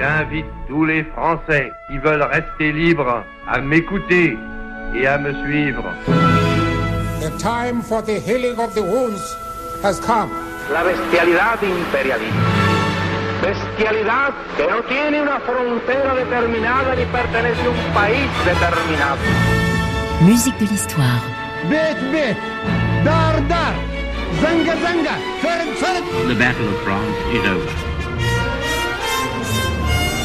J'invite tous les Français qui veulent rester libres à m'écouter et à me suivre. The time for the healing of the wounds has come. La bestialidad imperialista. Bestialidad que no tiene una frontera determinada ni pertenece a un país determinado. Musique de l'histoire. Bet, bet, dar, dar, zanga, zanga, fer, fer. The Battle of France is over.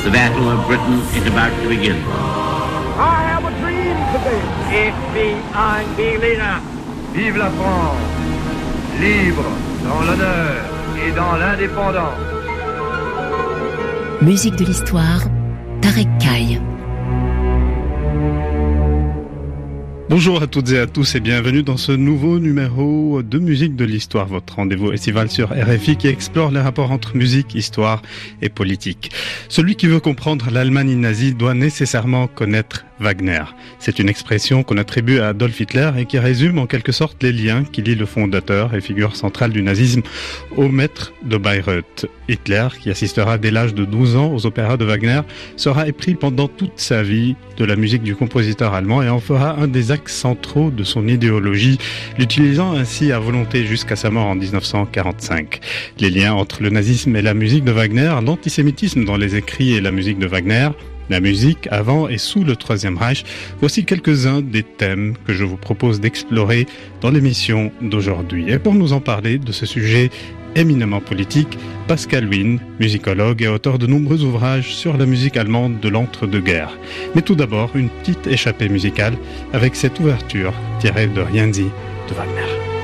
The Battle of Britain is about to begin. I have a dream today. Ein Berliner. Vive la France, libre dans l'honneur et dans l'indépendance. Musique de l'histoire. Tarek Kaye. Bonjour à toutes et à tous et bienvenue dans ce nouveau numéro de Musique de l'Histoire, votre rendez-vous estival sur RFI qui explore les rapports entre musique, histoire et politique. Celui qui veut comprendre l'Allemagne nazie doit nécessairement connaître Wagner. C'est une expression qu'on attribue à Adolf Hitler et qui résume en quelque sorte les liens qui lient le fondateur et figure centrale du nazisme au maître de Bayreuth. Hitler, qui assistera dès l'âge de 12 ans aux opéras de Wagner, sera épris pendant toute sa vie de la musique du compositeur allemand et en fera un des axes centraux de son idéologie, l'utilisant ainsi à volonté jusqu'à sa mort en 1945. Les liens entre le nazisme et la musique de Wagner, l'antisémitisme dans les écrits et la musique de Wagner, la musique avant et sous le Troisième Reich, voici quelques-uns des thèmes que je vous propose d'explorer dans l'émission d'aujourd'hui. Et pour nous en parler de ce sujet éminemment politique, Pascal Wien, musicologue et auteur de nombreux ouvrages sur la musique allemande de l'entre-deux-guerres. Mais tout d'abord, une petite échappée musicale avec cette ouverture tirée de Rien dit de Wagner.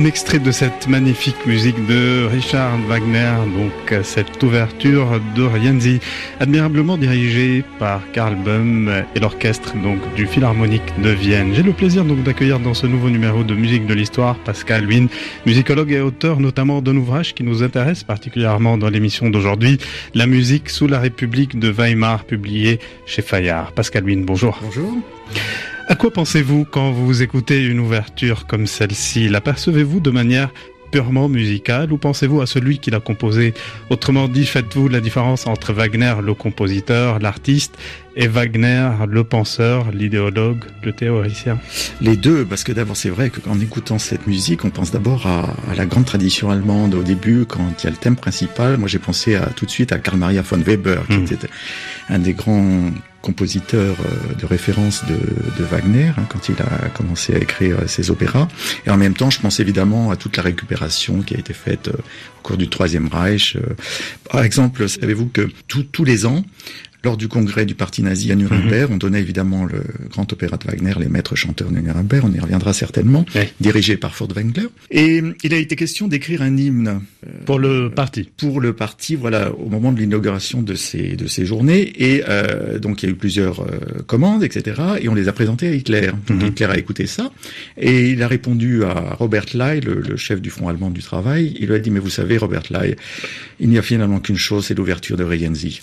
Un extrait de cette magnifique musique de Richard Wagner, donc cette ouverture de Rienzi, admirablement dirigée par Karl Böhm et l'orchestre donc du Philharmonique de Vienne. J'ai le plaisir donc d'accueillir dans ce nouveau numéro de Musique de l'Histoire Pascal Wynne, musicologue et auteur notamment d'un ouvrage qui nous intéresse particulièrement dans l'émission d'aujourd'hui, La musique sous la République de Weimar, publié chez Fayard. Pascal Wynne, bonjour. Bonjour. À quoi pensez-vous quand vous écoutez une ouverture comme celle-ci? L'apercevez-vous de manière purement musicale ou pensez-vous à celui qui l'a composé? Autrement dit, faites-vous la différence entre Wagner, le compositeur, l'artiste, et Wagner, le penseur, l'idéologue, le théoricien? Les deux, parce que d'abord c'est vrai qu'en écoutant cette musique, on pense d'abord à, la grande tradition allemande au début, quand il y a le thème principal. Moi j'ai pensé à, tout de suite à Karl Maria von Weber, qui hmm. était un des grands compositeur euh, de référence de, Wagner hein, quand il a commencé à écrire ses opéras. Et en même temps, je pense évidemment à toute la récupération qui a été faite euh, au cours du Troisième Reich. Euh. Par exemple, savez-vous que tous les ans, lors du congrès du parti nazi à Nuremberg, mhm. on donnait évidemment le grand opéra de Wagner, les maîtres chanteurs de Nuremberg, on y reviendra certainement, dirigé par Furtwängler. Et il a été question d'écrire un hymne. Euh, pour le parti. Pour le parti, voilà, au moment de l'inauguration de ces, de ces journées. Et euh, donc il y a eu plusieurs euh, commandes, etc. Et on les a présentées à Hitler. Donc mhm. Hitler a écouté ça. Et il a répondu à Robert Lai, le, le, chef du Front allemand du travail. Il lui a dit, mais vous savez, Robert Lai, il n'y a finalement qu'une chose, c'est l'ouverture de Regenzi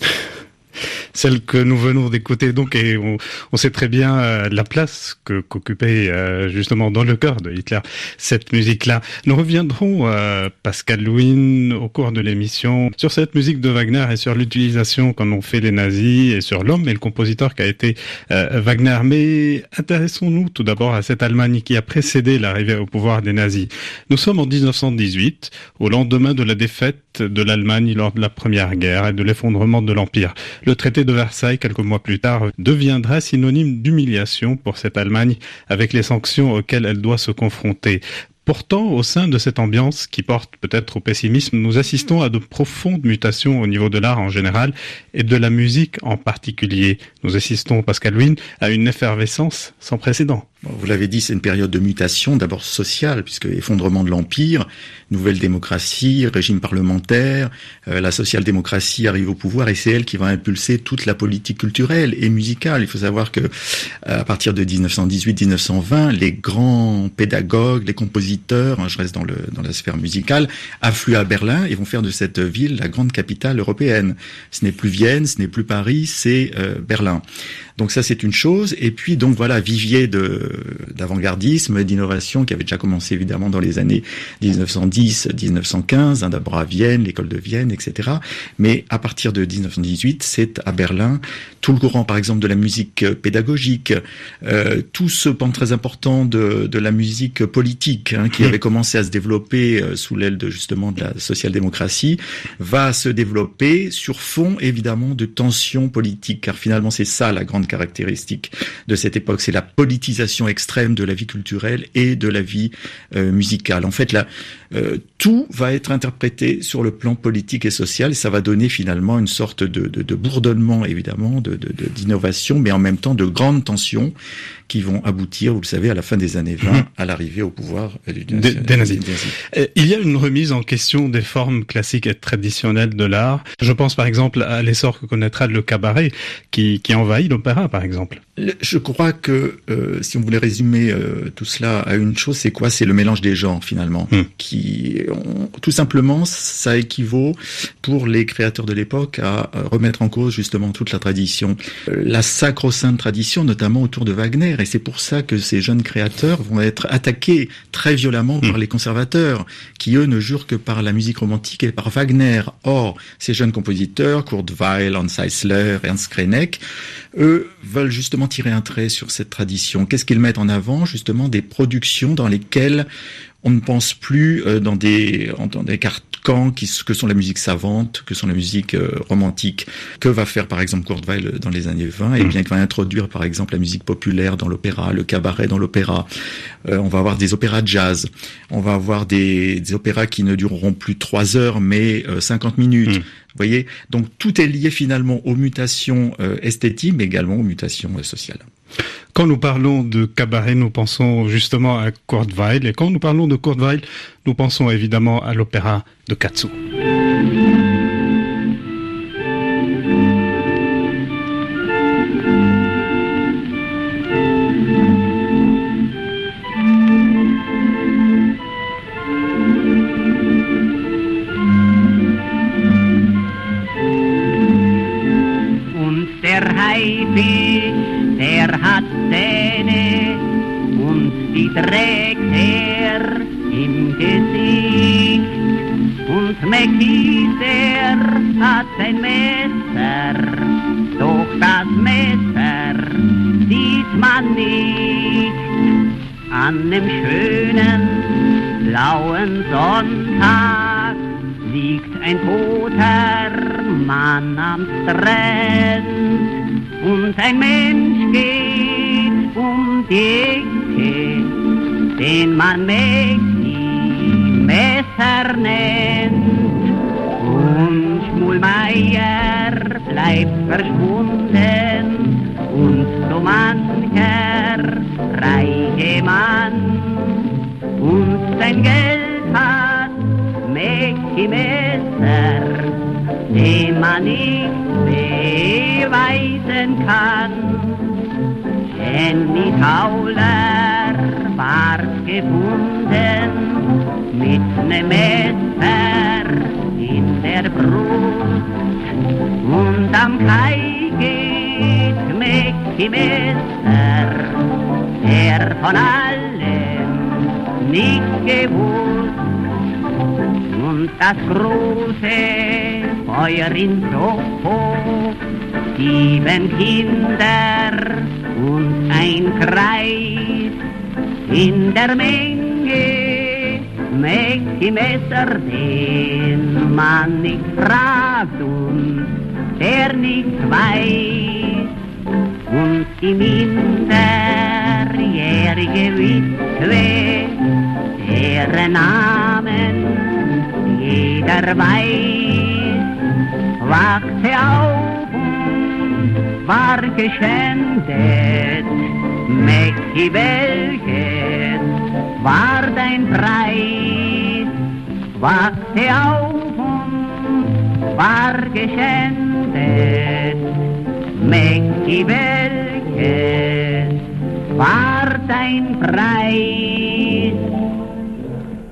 celle que nous venons d'écouter. Donc, et on, sait très bien euh, la place que qu'occupait euh, justement dans le cœur de Hitler cette musique-là. Nous reviendrons, euh, Pascal Louin, au cours de l'émission, sur cette musique de Wagner et sur l'utilisation qu'en ont fait les nazis et sur l'homme et le compositeur qui a été Wagner. Mais intéressons-nous tout d'abord à cette Allemagne qui a précédé l'arrivée au pouvoir des nazis. Nous sommes en 1918, au lendemain de la défaite de l'Allemagne lors de la Première Guerre et de l'effondrement de l'Empire. Le traité de Versailles, quelques mois plus tard, deviendra synonyme d'humiliation pour cette Allemagne avec les sanctions auxquelles elle doit se confronter. Pourtant, au sein de cette ambiance qui porte peut-être au pessimisme, nous assistons à de profondes mutations au niveau de l'art en général et de la musique en particulier. Nous assistons, Pascal Wynne, à une effervescence sans précédent. Vous l'avez dit, c'est une période de mutation, d'abord sociale, puisque effondrement de l'Empire, nouvelle démocratie, régime parlementaire, euh, la social-démocratie arrive au pouvoir et c'est elle qui va impulser toute la politique culturelle et musicale. Il faut savoir que à partir de 1918-1920, les grands pédagogues, les compositeurs, hein, je reste dans, le, dans la sphère musicale, affluent à Berlin et vont faire de cette ville la grande capitale européenne. Ce n'est plus Vienne, ce n'est plus Paris, c'est euh, Berlin. Donc ça c'est une chose. Et puis donc voilà, vivier de d'avant-gardisme, d'innovation qui avait déjà commencé évidemment dans les années 1910, 1915, hein, d'abord à Vienne, l'école de Vienne, etc. Mais à partir de 1918, c'est à Berlin tout le courant, par exemple, de la musique pédagogique, euh, tout ce pan très important de, de la musique politique hein, qui mmh. avait commencé à se développer euh, sous l'aile de justement de la social-démocratie, va se développer sur fond évidemment de tensions politiques, car finalement c'est ça la grande caractéristique de cette époque, c'est la politisation extrême de la vie culturelle et de la vie euh, musicale. En fait, là, euh, tout va être interprété sur le plan politique et social, et ça va donner finalement une sorte de, de, de bourdonnement, évidemment, d'innovation, de, mais en même temps de grandes tensions qui vont aboutir, vous le savez, à la fin des années 20, mhm. à l'arrivée au pouvoir des, nazis. Euh, il y a une remise en question des formes classiques et traditionnelles de l'art. Je pense par exemple à l'essor que connaîtra le cabaret, qui, qui envahit l'opéra, par exemple. Je crois que euh, si on voulait résumer euh, tout cela à une chose, c'est quoi? C'est le mélange des genres finalement, hmm. qui tout simplement ça équivaut pour les créateurs de l'époque à remettre en cause justement toute la tradition, la sacro-sainte tradition, notamment autour de Wagner et c'est pour ça que ces jeunes créateurs vont être attaqués très violemment par hmm. les conservateurs, qui eux ne jurent que par la musique romantique et par Wagner. Or, ces jeunes compositeurs, Kurt Weill, Hans Eisler, Ernst Krenek, eux veulent justement tirer un trait sur cette tradition. Qu'est-ce qu'ils mettent en avant Justement des productions dans lesquelles on ne pense plus euh, dans des, dans des carcans qui, que sont la musique savante, que sont la musique euh, romantique. Que va faire par exemple Kurt Weill dans les années 20 Et eh bien qu'il va introduire par exemple la musique populaire dans l'opéra, le cabaret dans l'opéra. Euh, on va avoir des opéras de jazz. On va avoir des, des, opéras qui ne dureront plus trois heures mais 50 minutes. Mm. voyez, donc tout est lié finalement aux mutations esthétiques, mais également aux mutations sociales. Quand nous parlons de cabaret, nous pensons justement à Kurt Weill, et quand nous parlons de Kurt Weill, nous pensons évidemment à l'opéra de Katsu. Ein Mensch geht um die Ecke den man Mägdi Messer nennt. Und Schmulmeier bleibt verschwunden und so mancher reiche Mann und sein Geld hat Mägdi Messer, den man nicht beweisen kann. Henny Tauler ward gefunden mit nem Messer in der Brust und am Kai geht Mäcki Messer, der von allem nicht gewusst und das große Feuer in Soho, sieben Kinder und ein Kreis in der Menge mächtig Messer, den man nicht fragt und der nicht weiß. Und die minderjährige Witwe, deren Namen jeder weiß, wachte auf war geschändet. Mäcki, welches war dein Preis? Wachte auf und war geschändet. Mäcki, welches war dein Preis?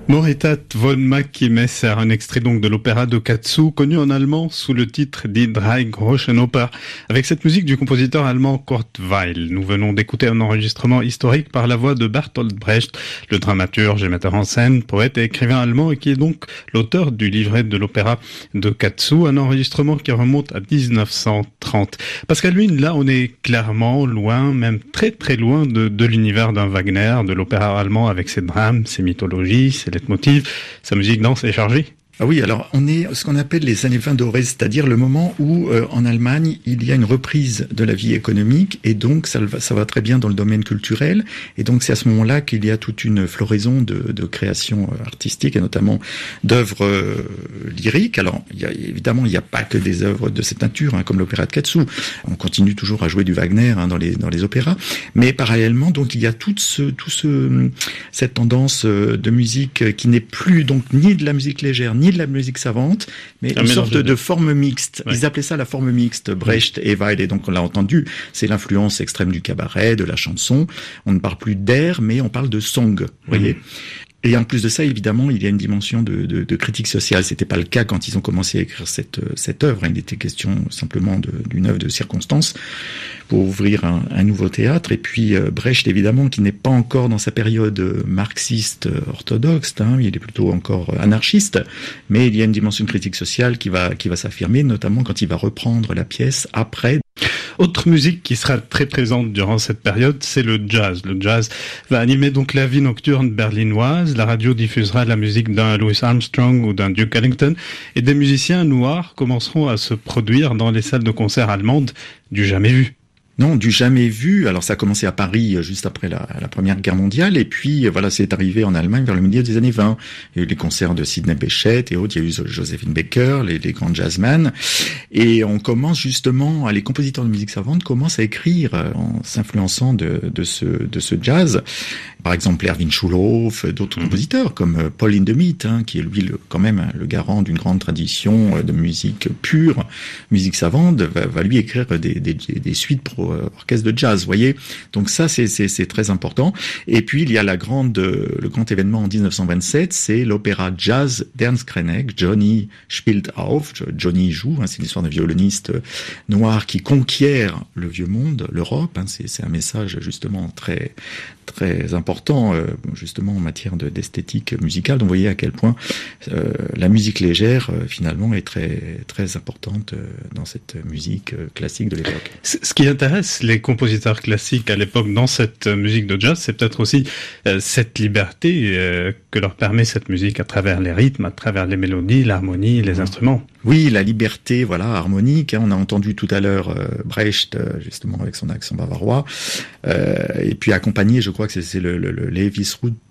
Moritat von Messer, un extrait donc de l'opéra de Katsu, connu en allemand sous le titre Die Drei Groschen Oper, avec cette musique du compositeur allemand Kurt Weill. Nous venons d'écouter un enregistrement historique par la voix de Bertolt Brecht, le dramaturge et metteur en scène, poète et écrivain allemand et qui est donc l'auteur du livret de l'opéra de Katsu, un enregistrement qui remonte à 1930. Parce qu'à lui, là, on est clairement loin, même très très loin de, de l'univers d'un Wagner, de l'opéra allemand avec ses drames, ses mythologies, ses motif, sa musique danse est chargée ah oui, alors on est ce qu'on appelle les années 20 dorées, c'est-à-dire le moment où euh, en Allemagne il y a une reprise de la vie économique et donc ça va, très bien dans le domaine culturel et donc c'est à ce moment-là qu'il y a toute une floraison de, de créations euh, artistiques et notamment d'œuvres euh, lyriques. Alors il y a, évidemment il n'y a pas que des œuvres de cette nature hein, comme l'opéra de Katsu. On continue toujours à jouer du Wagner hein, dans les dans les opéras, mais parallèlement donc il y a toute ce tout ce cette tendance de musique qui n'est plus donc ni de la musique légère ni de la musique savante, mais une sorte de, forme mixte. Ils appelaient ça la forme mixte, Brecht et Weill. Et donc on l'a entendu, c'est l'influence extrême du cabaret, de la chanson. On ne parle plus d'air, mais on parle de song. Vous voyez et en plus de ça, évidemment, il y a une dimension de, de, de critique sociale. C'était pas le cas quand ils ont commencé à écrire cette, cette œuvre. Il était question simplement d'une œuvre de circonstance pour ouvrir un, un, nouveau théâtre. Et puis euh, Brecht, évidemment, qui n'est pas encore dans sa période euh, marxiste euh, orthodoxe, hein, il est plutôt encore anarchiste, mais il y a une dimension de critique sociale qui va, qui va s'affirmer, notamment quand il va reprendre la pièce après autre musique qui sera très présente durant cette période, c'est le jazz. Le jazz va animer donc la vie nocturne berlinoise. La radio diffusera la musique d'un Louis Armstrong ou d'un Duke Ellington et des musiciens noirs commenceront à se produire dans les salles de concert allemandes du jamais vu. Non, du jamais vu. Alors ça a commencé à Paris euh, juste après la, Première Guerre mondiale, et puis euh, voilà, c'est arrivé en Allemagne vers le milieu des années 20. Il y a eu les concerts de Sidney Bechet et autres. Il y a eu Josephine Baker, les, les grands jazzmen, et on commence justement, les compositeurs de musique savante commencent à écrire euh, en s'influençant de, de, ce, de ce jazz. Par exemple, Erwin Schulhoff, d'autres mmh. compositeurs comme Paul Hindemith, hein, qui est lui le, quand même le garant d'une grande tradition de musique pure, musique savante, va, va lui écrire des, des, des suites pour euh, orchestre de jazz, voyez. Donc ça, c'est très important. Et puis il y a la grande, euh, le grand événement en 1927, c'est l'opéra jazz d'Ernst Krenek, Johnny spielt auf, Johnny joue. Hein, c'est l'histoire d'un violoniste euh, noir qui conquiert le vieux monde, l'Europe. Hein, c'est un message justement très très important justement en matière d'esthétique musicale. Donc vous voyez à quel point la musique légère finalement est très très importante dans cette musique classique de l'époque. Ce qui intéresse les compositeurs classiques à l'époque dans cette musique de jazz, c'est peut-être aussi euh, cette liberté euh, que leur permet cette musique à travers les rythmes, à travers les mélodies, l'harmonie, les mmh. instruments. Oui, la liberté, voilà, harmonique. Hein. on a entendu tout à l'heure euh, Brecht, justement avec son accent bavarois, et puis accompagné, je crois que c'est le, le, le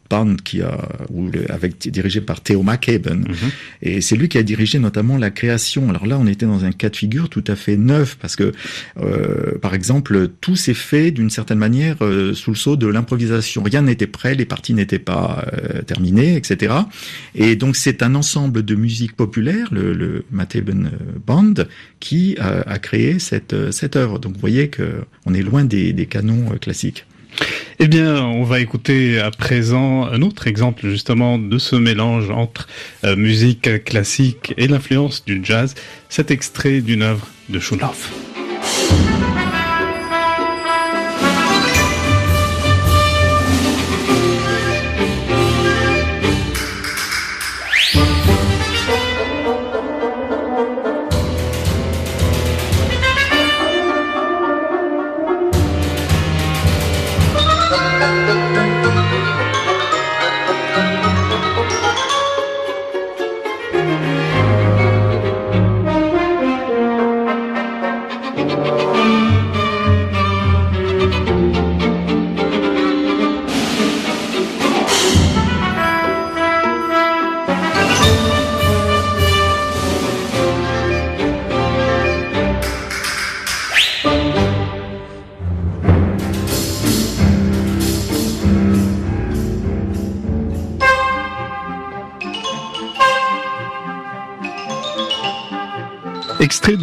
band qui a, ou avec dirigé par Theo McCaben. Mhm. Et c'est lui qui a dirigé notamment la création. Alors là, on était dans un cas de figure tout à fait neuf parce que, euh, par exemple, tout s'est fait d'une certaine manière euh, sous le sceau de l'improvisation. Rien n'était prêt, les parties n'étaient pas euh, terminées, etc. Et donc c'est un ensemble de musique populaire, le, le McCaben Band, qui a, créé cette cette œuvre. Donc vous voyez que on est loin des, des canons classiques. Eh bien, on va écouter à présent un autre exemple justement de ce mélange entre euh, musique classique et l'influence du jazz, cet extrait d'une œuvre de Schulhoff.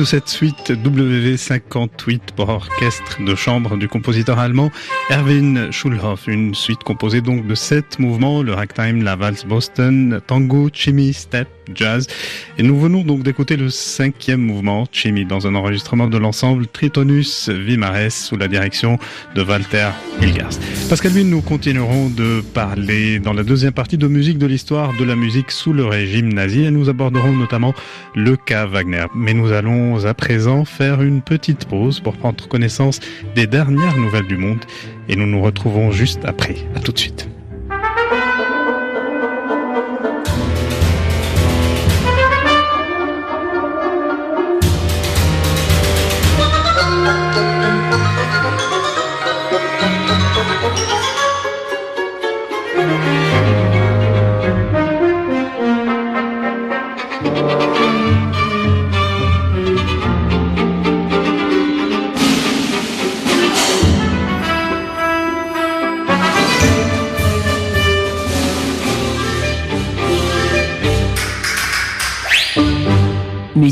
Cette suite WV58 pour orchestre de chambre du compositeur allemand Erwin Schulhoff, une suite composée donc de sept mouvements, le ragtime, la valse Boston, tango, chimie, step, jazz. Et nous venons donc d'écouter le cinquième mouvement, chimie, dans un enregistrement de l'ensemble Tritonus Vimares sous la direction de Walter Hilgers. Pascal lui, nous continuerons de parler dans la deuxième partie de musique de l'histoire de la musique sous le régime nazi et nous aborderons notamment le cas Wagner. Mais nous allons à présent faire une petite pause pour prendre connaissance des dernières nouvelles du monde et nous nous retrouvons juste après. À tout de suite.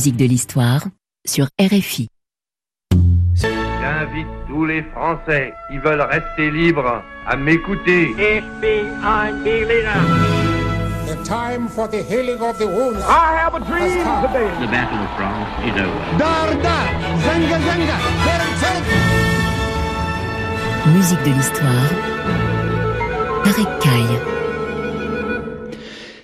Musique de l'histoire sur RFI. J'invite tous les Français qui veulent rester libres à m'écouter. The time for the healing of the wounds. I have a dream today. The Battle of France is over. Dar, dar, zanga, zanga, Musique de l'histoire. Tarek Kaye.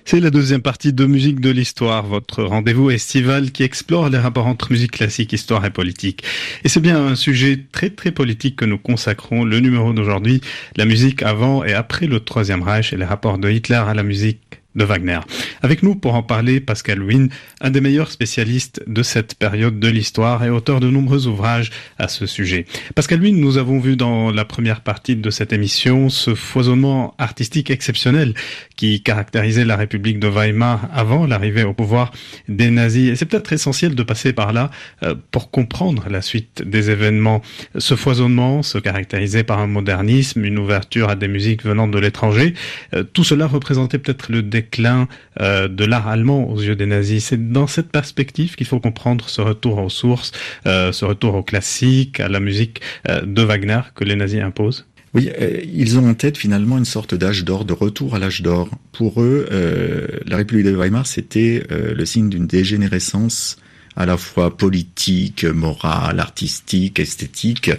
C'est la deuxième partie de Musique de l'Histoire, votre rendez-vous estival qui explore les rapports entre musique classique, histoire et politique. Et c'est bien un sujet très très politique que nous consacrons le numéro d'aujourd'hui, la musique avant et après le Troisième Reich et les rapports de Hitler à la musique de Wagner. Avec nous pour en parler, Pascal Wynne, un des meilleurs spécialistes de cette période de l'histoire et auteur de nombreux ouvrages à ce sujet. Pascal Wynne, nous avons vu dans la première partie de cette émission ce foisonnement artistique exceptionnel qui caractérisait la République de Weimar avant l'arrivée au pouvoir des nazis. Et c'est peut-être essentiel de passer par là euh, pour comprendre la suite des événements. Ce foisonnement se caractérisait par un modernisme, une ouverture à des musiques venant de l'étranger. Euh, tout cela représentait peut-être le déclin euh, de l'art allemand aux yeux des nazis. C'est dans cette perspective qu'il faut comprendre ce retour aux sources, ce retour au classique, à la musique de Wagner que les nazis imposent. Oui, ils ont en tête finalement une sorte d'âge d'or, de retour à l'âge d'or. Pour eux, la République de Weimar, c'était le signe d'une dégénérescence à la fois politique, morale, artistique, esthétique,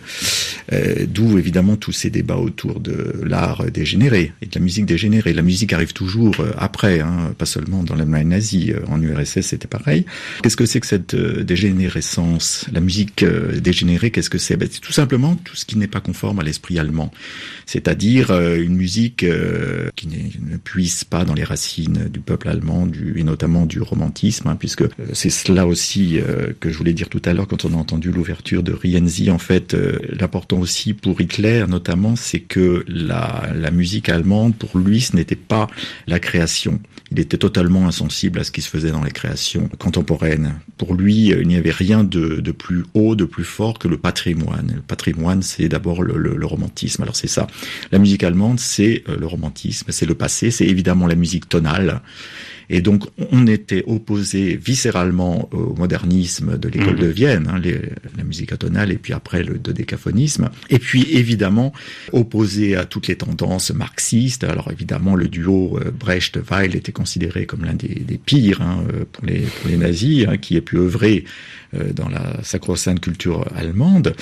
euh, d'où évidemment tous ces débats autour de l'art dégénéré et de la musique dégénérée. La musique arrive toujours euh, après, hein, pas seulement dans l'Allemagne nazie, euh, en URSS c'était pareil. Qu'est-ce que c'est que cette dégénérescence? La musique dégénérée, qu'est-ce que c'est? Ben, C'est tout simplement tout ce qui n'est pas conforme à l'esprit allemand, c'est-à-dire une musique qui ne puisse pas dans les racines du peuple allemand, du, et notamment du romantisme, hein, puisque c'est cela aussi euh, que je voulais dire tout à l'heure quand on a entendu l'ouverture de Rienzi. En fait, euh, l'important aussi pour Hitler, notamment, c'est que la, musique allemande, pour lui, ce n'était pas la création. Il était totalement insensible à ce qui se faisait dans les créations contemporaines. Pour lui, euh, il n'y avait rien de, plus haut, de plus fort que le patrimoine. Le patrimoine, c'est d'abord le, romantisme. Alors c'est ça. La musique allemande, c'est le romantisme, c'est le passé, c'est évidemment la musique tonale. Et donc, on était opposé viscéralement au modernisme de l'école mmh. de Vienne, hein, les, la musique atonale, et puis après le dodécaphonisme. Et puis, évidemment, opposé à toutes les tendances marxistes. Alors, évidemment, le duo euh, Brecht-Weil était considéré comme l'un des, des, pires hein, euh, pour, les, pour les nazis, hein, qui a pu œuvrer dans la sacro-sainte culture allemande.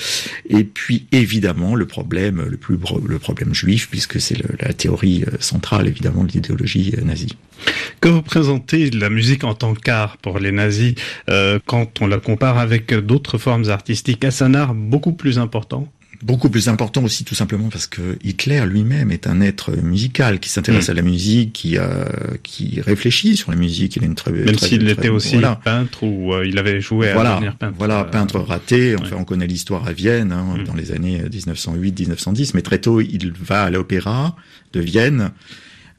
Et puis évidemment le problème, le plus le problème juif, puisque c'est la théorie euh, centrale évidemment de l'idéologie euh, nazie. Que représentait la musique en tant qu'art pour les nazis euh, quand on la compare avec d'autres formes artistiques? Est-ce un art beaucoup plus important? Beaucoup plus important aussi tout simplement parce que Hitler lui-même est un être musical qui s'intéresse mm. à la musique, qui euh, qui réfléchit sur la musique. Il est une très même s'il était aussi peintre ou euh, il avait joué voilà, à devenir peintre. Voilà, euh, peintre raté. Enfin, on connaît l'histoire à Vienne hein, mm. dans les années 1908-1910, mais très tôt il va à l'opéra de Vienne.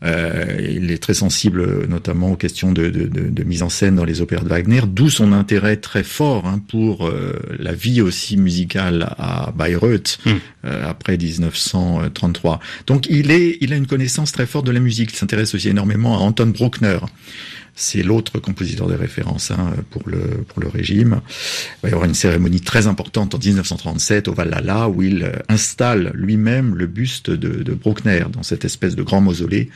Euh, il est très sensible notamment aux questions de, de, de, de, mise en scène dans les opéras de Wagner, d'où son intérêt très fort hein, pour euh, la vie aussi musicale à Bayreuth mm. euh, après 1933. Donc il est, il a une connaissance très forte de la musique. Il s'intéresse aussi énormément à Anton Bruckner c'est l'autre compositeur de référence hein, pour le pour le régime. Il va y avoir une cérémonie très importante en 1937 au Valhalla où il euh, installe lui-même le buste de, Bruckner dans cette espèce de grand mausolée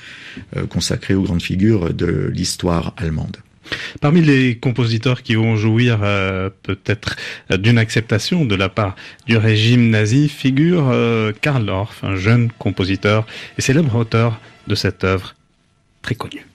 euh, consacré aux grandes figures de l'histoire allemande. Parmi les compositeurs qui vont jouir euh, peut-être d'une acceptation de la part du régime nazi figure Karl Orff, un jeune compositeur et célèbre auteur de cette œuvre très connue.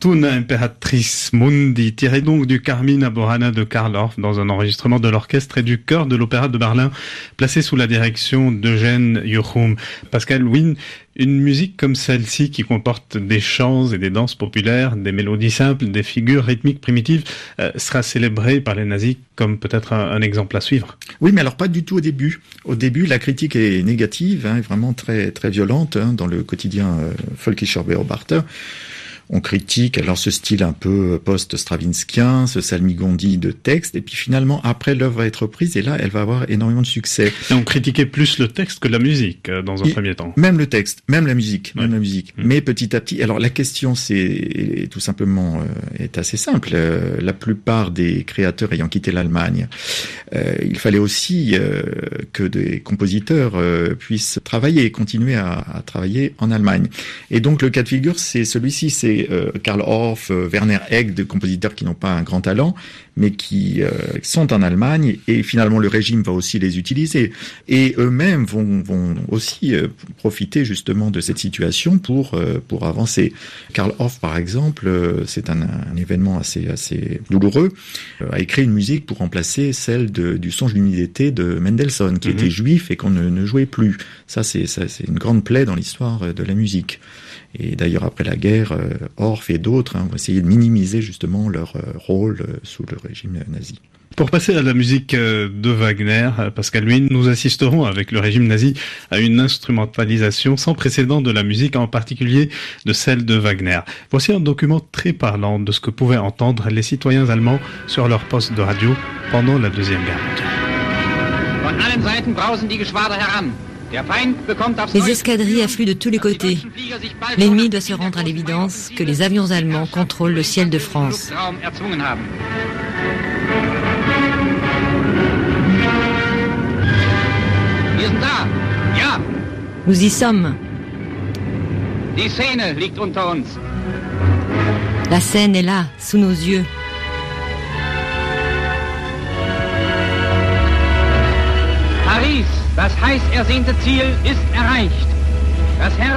Fortuna Imperatrice Mundi, tiré donc du Carmina Burana de Karl Orff dans un enregistrement de l'orchestre et du chœur de l'Opéra de Berlin, placé sous la direction d'Eugène Jochum. Pascal Wynne, une musique comme celle-ci qui comporte des chants et des danses populaires, des mélodies simples, des figures rythmiques primitives, euh, sera célébrée par les nazis comme peut-être un, exemple à suivre. Oui, mais alors pas du tout au début. Au début, la critique est négative, hein, vraiment très très violente hein, dans le quotidien euh, Volkischer Beobachter on critique alors ce style un peu post-stravinskien, ce salmigondi de texte, et puis finalement après l'œuvre va être prise et là elle va avoir énormément de succès. Et on critiquait plus le texte que la musique euh, dans un premier temps. Même le texte, même la musique, même la musique. Mmh. Mais petit à petit, alors la question c'est tout simplement euh, est assez simple. Euh, la plupart des créateurs ayant quitté l'Allemagne, il fallait aussi que des compositeurs puissent travailler, continuer à, à travailler en Allemagne. Et donc le cas de figure c'est celui-ci, c'est euh, Karl Orff, euh, Werner Egg, des compositeurs qui n'ont pas un grand talent, mais qui euh, sont en Allemagne, et finalement le régime va aussi les utiliser. Et eux-mêmes vont, vont aussi profiter justement de cette situation pour, pour avancer. Karl Orff, par exemple, c'est un, un, événement assez, assez douloureux, a écrit une musique pour remplacer celle de, du songe d'une d'été de Mendelssohn, qui mhm. était juif et qu'on ne, ne, jouait plus. Ça, c'est une grande plaie dans l'histoire de la musique. Et d'ailleurs, après la guerre, euh, Orff et d'autres hein, ont essayé de minimiser justement leur euh, rôle euh, sous le régime nazi. Pour passer à la musique de Wagner, Pascal Luynes, nous assisterons avec le régime nazi à une instrumentalisation sans précédent de la musique, en particulier de celle de Wagner. Voici un document très parlant de ce que pouvaient entendre les citoyens allemands sur leur poste de radio pendant la Deuxième Guerre mondiale. Les escadrilles affluent de tous les côtés. L'ennemi doit se rendre à l'évidence que les avions allemands contrôlent le ciel de France. Nous y sommes. La scène est là, sous nos yeux. Paris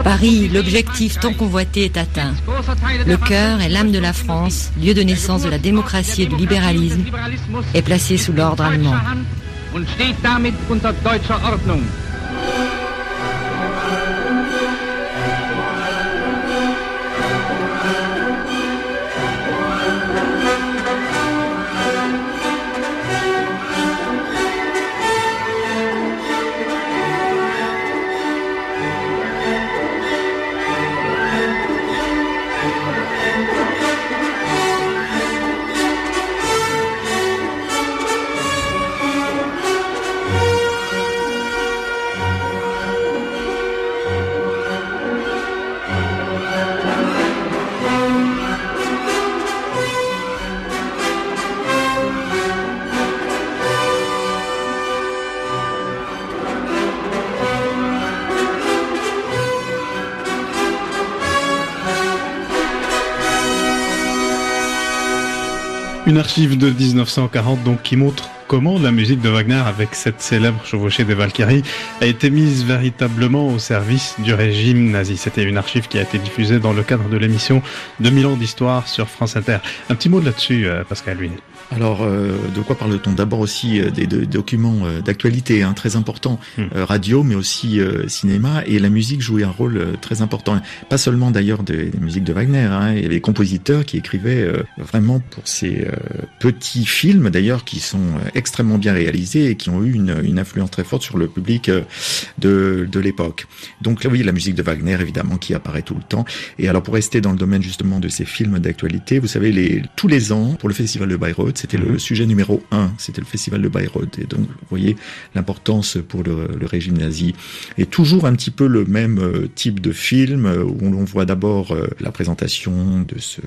Paris, l'objectif tant convoité est atteint. Le cœur et l'âme de la France, lieu de naissance de la démocratie et du libéralisme, est placé sous l'ordre allemand. Une archive de 1940 donc qui montre comment la musique de Wagner, avec cette célèbre chevauchée des Valkyries, a été mise véritablement au service du régime nazi. C'était une archive qui a été diffusée dans le cadre de l'émission 2000 ans d'histoire sur France Inter. Un petit mot là-dessus, euh, Pascal Lune. Alors, euh, de quoi parle-t-on D'abord aussi euh, des, documents d'actualité hein, très importants, hmm. radio, mais aussi cinéma, et la musique jouait un rôle très important. Pas seulement d'ailleurs des, musiques de Wagner, hein, il y avait des compositeurs qui écrivaient vraiment pour ces petits films, d'ailleurs, qui sont extrêmement bien réalisés et qui ont eu une, une influence très forte sur le public euh, de, de l'époque. Donc oui, la musique de Wagner, évidemment, qui apparaît tout le temps. Et alors, pour rester dans le domaine justement de ces films d'actualité, vous savez, les, tous les ans, pour le festival de Bayreuth, c'était le sujet numéro un, c'était le festival de Bayreuth. Et donc, vous voyez l'importance pour le, régime nazi. Et toujours un petit peu le même euh, type de film, euh, où on voit d'abord la présentation de ce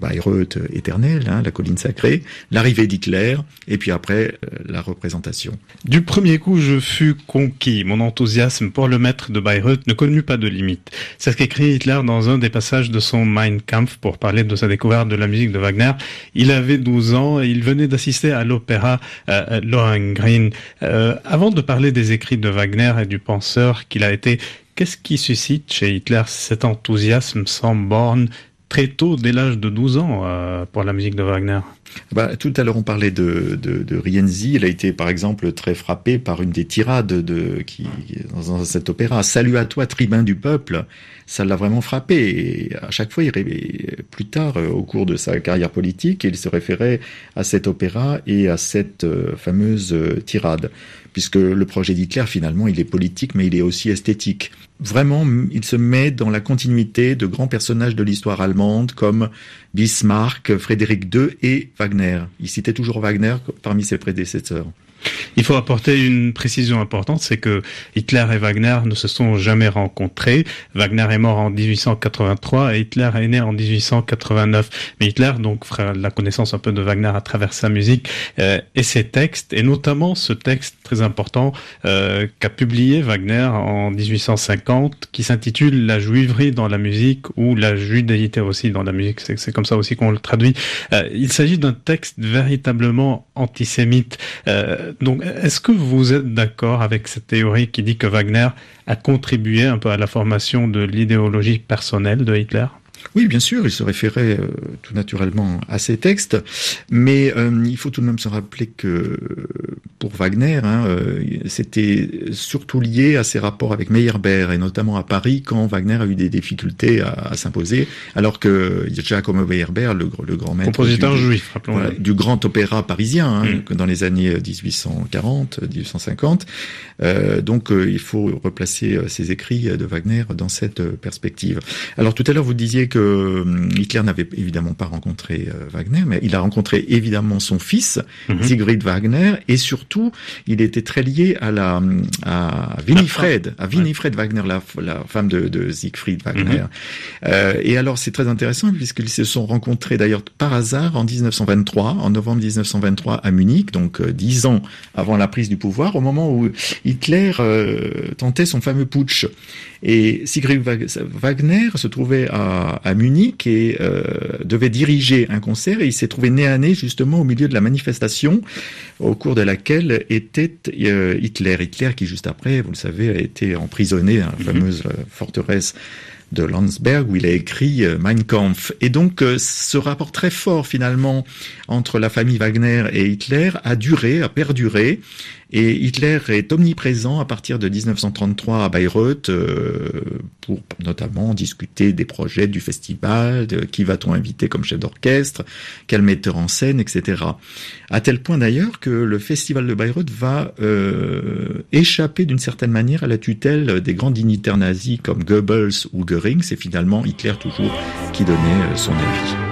Bayreuth éternel, hein, la colline sacrée, l'arrivée d'Hitler, et puis après euh, la représentation. Du premier coup, je fus conquis. Mon enthousiasme pour le maître de Bayreuth ne connut pas de limite. C'est ce qu'écrit Hitler dans un des passages de son Mein Kampf pour parler de sa découverte de la musique de Wagner. Il avait 12 ans et il venait d'assister à l'opéra euh, Lohengrin. Euh, avant de parler des écrits de Wagner et du penseur qu'il a été, qu'est-ce qui suscite chez Hitler cet enthousiasme sans borne très tôt, dès l'âge de 12 ans, euh, pour la musique de Wagner. Bah, tout à l'heure, on parlait de, de, de, Rienzi. Il a été, par exemple, très frappé par une des tirades de, qui, dans cet opéra. Salut à toi, tribun du peuple. Ça l'a vraiment frappé. Et à chaque fois, il, plus tard, euh, au cours de sa carrière politique, il se référait à cet opéra et à cette euh, fameuse tirade puisque le projet d'Hitler, finalement, il est politique, mais il est aussi esthétique. Vraiment, il se met dans la continuité de grands personnages de l'histoire allemande comme Bismarck, Frédéric II et Wagner. Il citait toujours Wagner parmi ses prédécesseurs. Il faut apporter une précision importante, c'est que Hitler et Wagner ne se sont jamais rencontrés. Wagner est mort en 1883 et Hitler est né en 1889. Mais Hitler donc fera la connaissance un peu de Wagner à travers sa musique euh, et ses textes, et notamment ce texte très important euh, qu'a publié Wagner en 1850, qui s'intitule La juiverie dans la musique ou la judéité aussi dans la musique. C'est comme ça aussi qu'on le traduit. Euh, il s'agit d'un texte véritablement antisémite. Donc, est-ce que vous êtes d'accord avec cette théorie qui dit que Wagner a contribué un peu à la formation de l'idéologie personnelle de Hitler? Oui, bien sûr, il se référait euh, tout naturellement à ces textes, mais euh, il faut tout de même se rappeler que pour Wagner, hein, euh, c'était surtout lié à ses rapports avec Meyerbeer et notamment à Paris quand Wagner a eu des difficultés à, s'imposer, alors que Giacomo Meyerbeer, le, le grand maître compositeur du, juif, du grand opéra parisien hein, mm. dans les années 1840, 1850. donc, il faut replacer ses écrits de Wagner dans cette perspective. Alors tout à l'heure, vous disiez que euh, Hitler n'avait évidemment pas rencontré euh, Wagner, mais il a rencontré évidemment son fils, mhm. Siegfried Wagner, et surtout, il était très lié à la à Winifred, à Winifred Wagner, la, la femme de, de Siegfried Wagner. Mhm. euh, et alors, c'est très intéressant puisqu'ils se sont rencontrés d'ailleurs par hasard en 1923, en novembre 1923 à Munich, donc euh, dix ans avant la prise du pouvoir, au moment où Hitler tentait son fameux putsch. Et Sigrid Wagner se trouvait à, à Munich et euh, devait diriger un concert et il s'est trouvé nez à nez justement au milieu de la manifestation au cours de laquelle était euh, Hitler. Hitler qui juste après, vous le savez, a été emprisonné dans la mhm. fameuse euh, forteresse de Landsberg où il a écrit Mein Kampf. Et donc ce rapport très fort finalement entre la famille Wagner et Hitler a duré, a perduré. Et Hitler est omniprésent à partir de 1933 à Bayreuth euh, pour notamment discuter des projets du festival, de qui va-t-on inviter comme chef d'orchestre, quel metteur en scène, etc. À tel point d'ailleurs que le festival de Bayreuth va euh, échapper d'une certaine manière à la tutelle des grands dignitaires nazis comme Goebbels ou Goering. C'est finalement Hitler toujours qui donnait euh, son avis.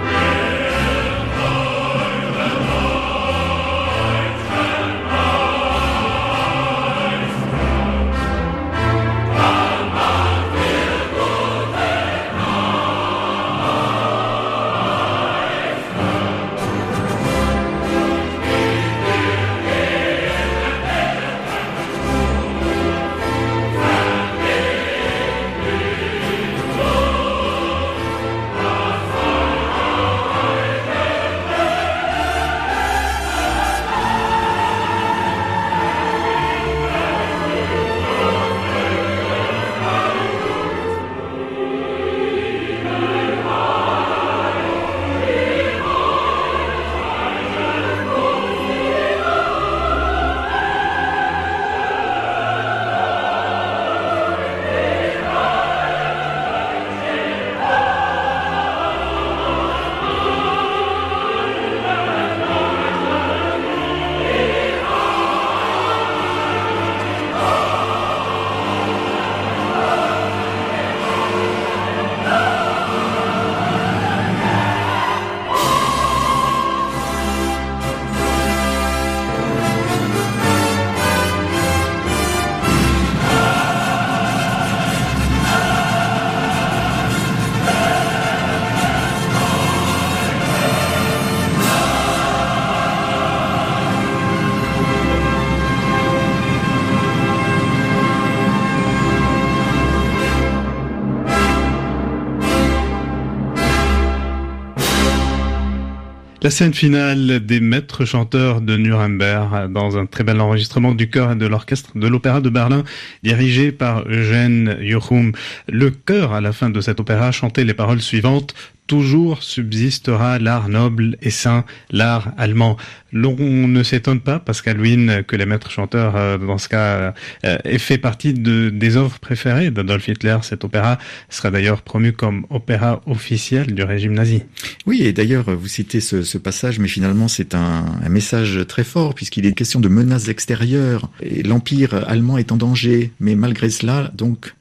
La scène finale des maîtres chanteurs de Nuremberg dans un très bel enregistrement du chœur et de l'orchestre de l'Opéra de Berlin dirigé par Eugène Jochum. Le chœur à la fin de cet opéra chantait les paroles suivantes toujours subsistera l'art noble et saint, l'art allemand. L'on ne s'étonne pas, Pascal Wynne, que les maîtres chanteurs, euh, dans ce cas, euh, aient fait partie de, des œuvres préférées d'Adolf Hitler. Cet opéra sera d'ailleurs promu comme opéra officiel du régime nazi. Oui, et d'ailleurs, vous citez ce, ce passage, mais finalement, c'est un, un, message très fort, puisqu'il est question de menaces extérieures. L'Empire allemand est en danger, mais malgré cela, donc, euh,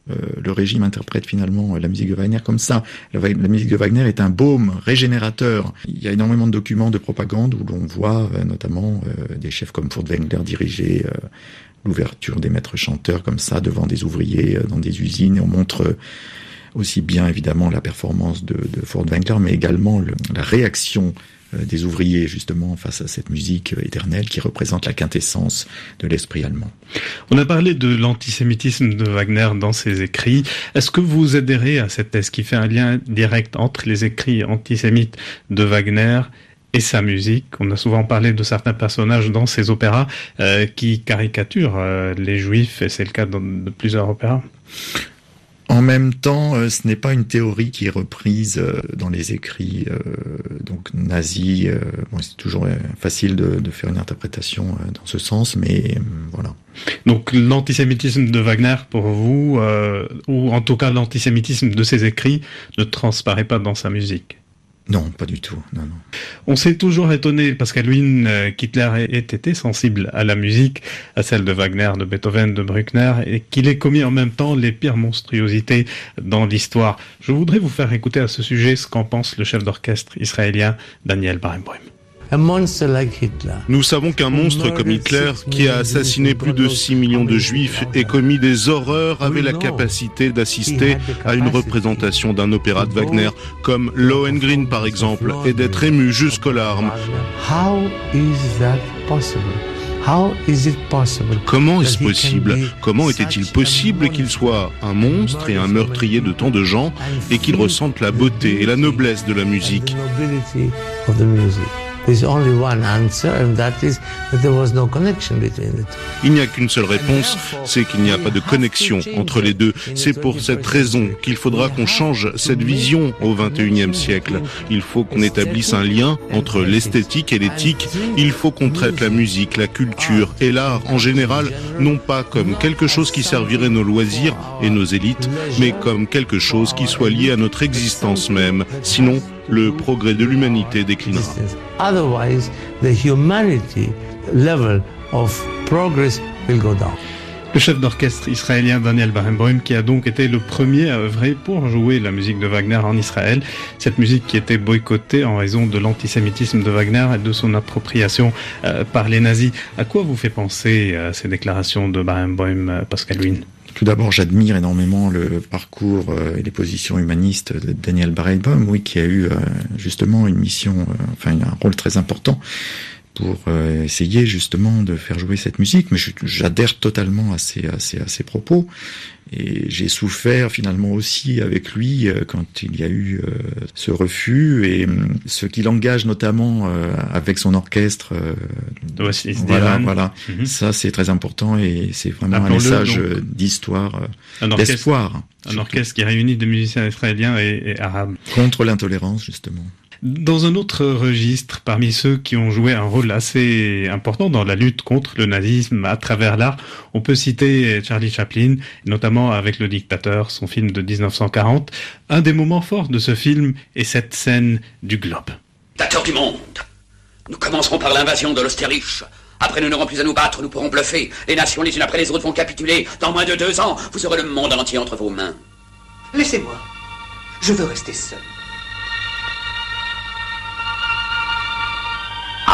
le régime interprète finalement la musique de Wagner comme ça. La, musique de Wagner est un baume régénérateur. Il y a énormément de documents de propagande où l'on voit euh, notamment euh, des chefs comme Furtwängler diriger euh, l'ouverture des maîtres chanteurs comme ça devant des ouvriers dans des usines. Et on montre aussi bien évidemment la performance de, de Furtwängler, mais également le, la réaction des ouvriers justement face à cette musique éternelle qui représente la quintessence de l'esprit allemand. On a parlé de l'antisémitisme de Wagner dans ses écrits. Est-ce que vous adhérez à cette thèse qui fait un lien direct entre les écrits antisémites de Wagner et sa musique? On a souvent parlé de certains personnages dans ses opéras euh, qui caricaturent euh, les juifs, et c'est le cas dans, de plusieurs opéras. En même temps, euh, ce n'est pas une théorie qui est reprise euh, dans les écrits euh, donc nazis. Bon, c'est toujours facile de, de, faire une interprétation dans ce sens, mais voilà. Donc l'antisémitisme de Wagner, pour vous, ou en tout cas l'antisémitisme de ses écrits, ne transparaît pas dans sa musique? Non, pas du tout. Non, non. On s'est toujours étonné, parce qu'Halloween, euh, qu'Hitler ait été sensible à la musique, à celle de Wagner, de Beethoven, de Bruckner, et qu'il ait commis en même temps les pires monstruosités dans l'histoire. Je voudrais vous faire écouter à ce sujet ce qu'en pense le chef d'orchestre israélien Daniel Barenboim. Nous savons qu'un monstre comme Hitler, qui a assassiné plus de 6 millions de juifs et commis des horreurs, avait la capacité d'assister à une représentation d'un opéra de Wagner, comme Lohengrin par exemple, et d'être ému jusqu'aux larmes. Comment est-ce possible? Comment était-il possible qu'il soit un monstre et un meurtrier de tant de gens et qu'il ressente la beauté et la noblesse de la musique? Il n'y a qu'une seule réponse, c'est qu'il n'y a pas de connexion entre les deux. C'est pour cette raison qu'il faudra qu'on change cette vision au XXIe siècle. Il faut qu'on établisse un lien entre l'esthétique et l'éthique. Il faut qu'on traite la musique, la culture et l'art en général, non pas comme quelque chose qui servirait nos loisirs et nos élites, mais comme quelque chose qui soit lié à notre existence même. Sinon, le progrès de l'humanité déclinera. Otherwise, the humanity level of progress will go down. Le chef d'orchestre israélien Daniel Barenboim qui a donc été le premier à œuvrer pour jouer la musique de Wagner en Israël, cette musique qui était boycottée en raison de l'antisémitisme de Wagner et de son appropriation euh, par les nazis. À quoi vous fait penser euh, ces déclarations de Barenboim, euh, Pascal Wynne tout d'abord, j'admire énormément le parcours euh, et les positions humanistes de Daniel Barenboim, oui, qui a eu euh, justement une mission, euh, enfin un rôle très important pour essayer justement de faire jouer cette musique, mais j'adhère totalement à ses, à, ses, à ses propos. Et j'ai souffert finalement aussi avec lui euh, quand il y a eu euh, ce refus et euh, ce qu'il engage notamment euh, avec son orchestre. Euh, voilà, voilà. Mm -hmm. Ça c'est très important et c'est vraiment un message d'histoire, d'espoir. Un orchestre qui réunit des musiciens israéliens et, et arabes. Contre l'intolérance justement. Dans un autre registre, parmi ceux qui ont joué un rôle assez important dans la lutte contre le nazisme à travers l'art, on peut citer Charlie Chaplin, notamment avec Le Dictateur, son film de 1940. Un des moments forts de ce film est cette scène du globe. Dictateur du monde, nous commencerons par l'invasion de l'Austérich. Après, nous n'aurons plus à nous battre, nous pourrons bluffer. Les nations, les unes après les autres, vont capituler. Dans moins de deux ans, vous aurez le monde entier entre vos mains. Laissez-moi. Je veux rester seul.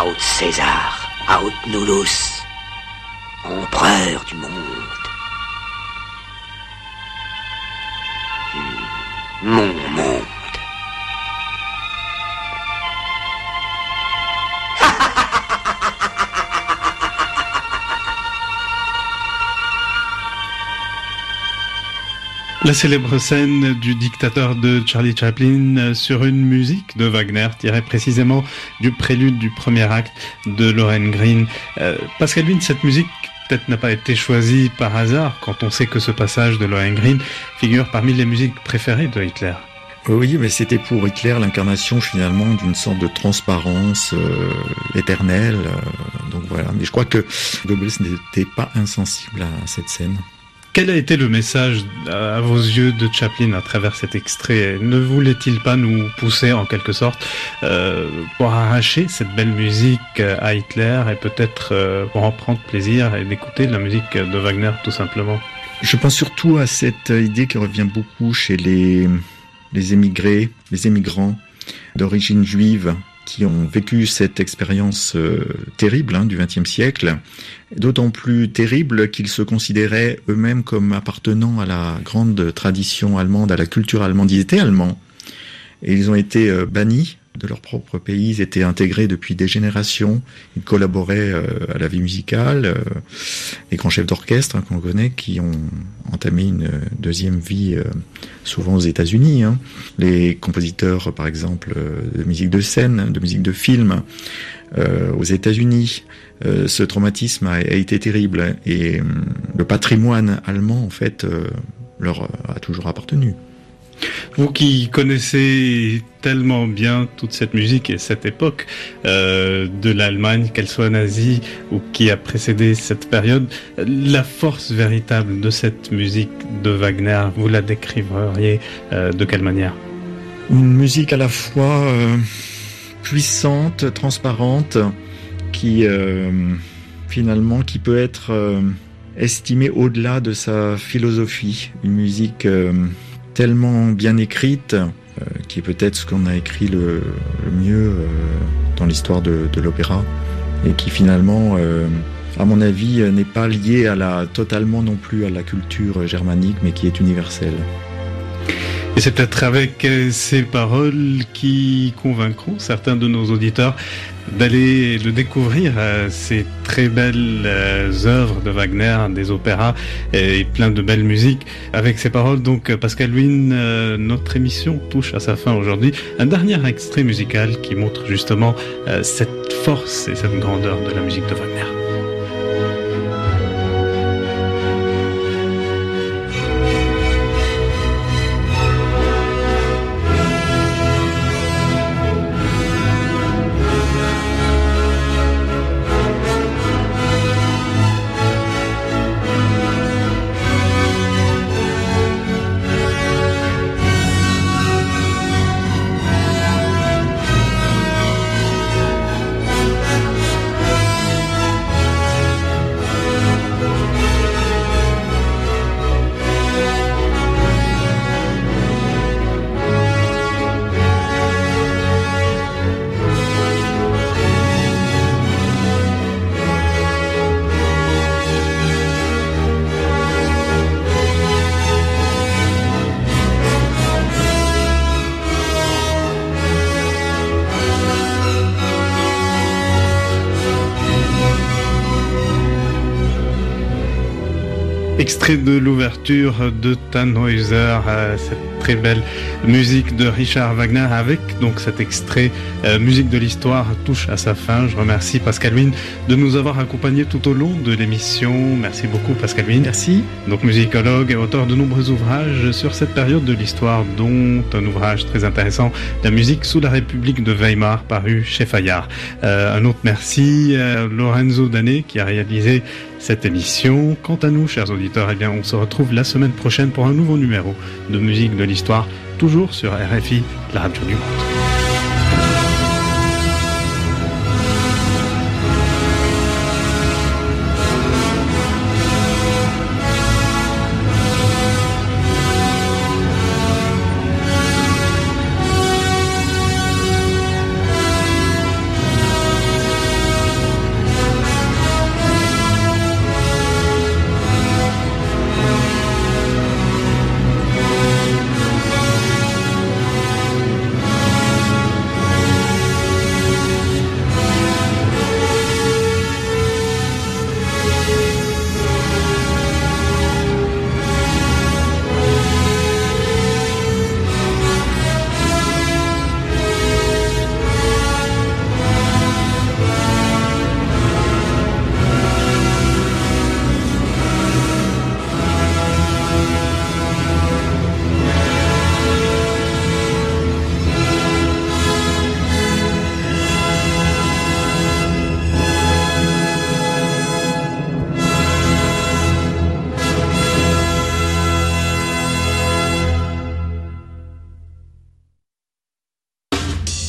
Aut César, Aut Nulus, empereur du monde. Mon monde. La célèbre scène du dictateur de Charlie Chaplin sur une musique de Wagner tirée précisément du prélude du premier acte de Lohengrin. Euh, Pascal Wynne, cette musique peut-être n'a pas été choisie par hasard quand on sait que ce passage de Lohengrin figure parmi les musiques préférées de Hitler. Oui, mais c'était pour Hitler l'incarnation finalement d'une sorte de transparence euh, éternelle. Euh, donc voilà. Mais je crois que Goebbels n'était pas insensible à cette scène. Quel a été le message à vos yeux de Chaplin à travers cet extrait? Ne voulait-il pas nous pousser en quelque sorte euh, pour arracher cette belle musique à Hitler et peut-être euh, pour en prendre plaisir et d'écouter la musique de Wagner tout simplement? Je pense surtout à cette idée qui revient beaucoup chez les, les émigrés, les émigrants d'origine juive qui ont vécu cette expérience euh, terrible hein, du XXe siècle, d'autant plus terrible qu'ils se considéraient eux-mêmes comme appartenant à la grande tradition allemande, à la culture allemande. Ils étaient allemands et ils ont été euh, bannis de leur propre pays, ils étaient intégrés depuis des générations, ils collaboraient euh, à la vie musicale, euh, les grands chefs d'orchestre hein, qu'on connaît qui ont entamé une deuxième vie euh, souvent aux États-Unis, hein. les compositeurs par exemple de musique de scène, de musique de film aux États-Unis. ce traumatisme a, a, été terrible et le patrimoine allemand en fait leur a toujours appartenu. Vous qui connaissez tellement bien toute cette musique et cette époque euh, de l'Allemagne, qu'elle soit nazie ou qui a précédé cette période, la force véritable de cette musique de Wagner, vous la décriveriez euh, de quelle manière? Une musique à la fois euh, puissante, transparente, qui finalement qui peut être estimée au-delà de sa philosophie. Une musique tellement bien écrite, euh, qui est peut-être ce qu'on a écrit le, mieux euh, dans l'histoire de, de l'opéra, et qui finalement, euh, à mon avis, n'est pas lié à la, totalement non plus à la culture germanique, mais qui est universelle. Et c'est peut-être avec ces paroles qui convaincront certains de nos auditeurs d'aller le découvrir, euh, ces très belles euh, œuvres de Wagner, des opéras et plein de belles musiques. Avec ces paroles, donc, Pascal Wynne, euh, notre émission touche à sa fin aujourd'hui. Un dernier extrait musical qui montre justement euh, cette force et cette grandeur de la musique de Wagner. Extrait de l'ouverture de Tannhäuser, euh, cette très belle musique de Richard Wagner avec donc cet extrait euh, musique de l'histoire touche à sa fin. Je remercie Pascal Wynne de nous avoir accompagnés tout au long de l'émission. Merci beaucoup Pascal Wynne. Merci. Donc musicologue et auteur de nombreux ouvrages sur cette période de l'histoire dont un ouvrage très intéressant, La musique sous la République de Weimar paru chez Fayard. Euh, un autre merci à Lorenzo Danet qui a réalisé cette émission. Quant à nous, chers auditeurs, eh bien, on se retrouve la semaine prochaine pour un nouveau numéro de musique de l'histoire, toujours sur RFI, la radio du monde.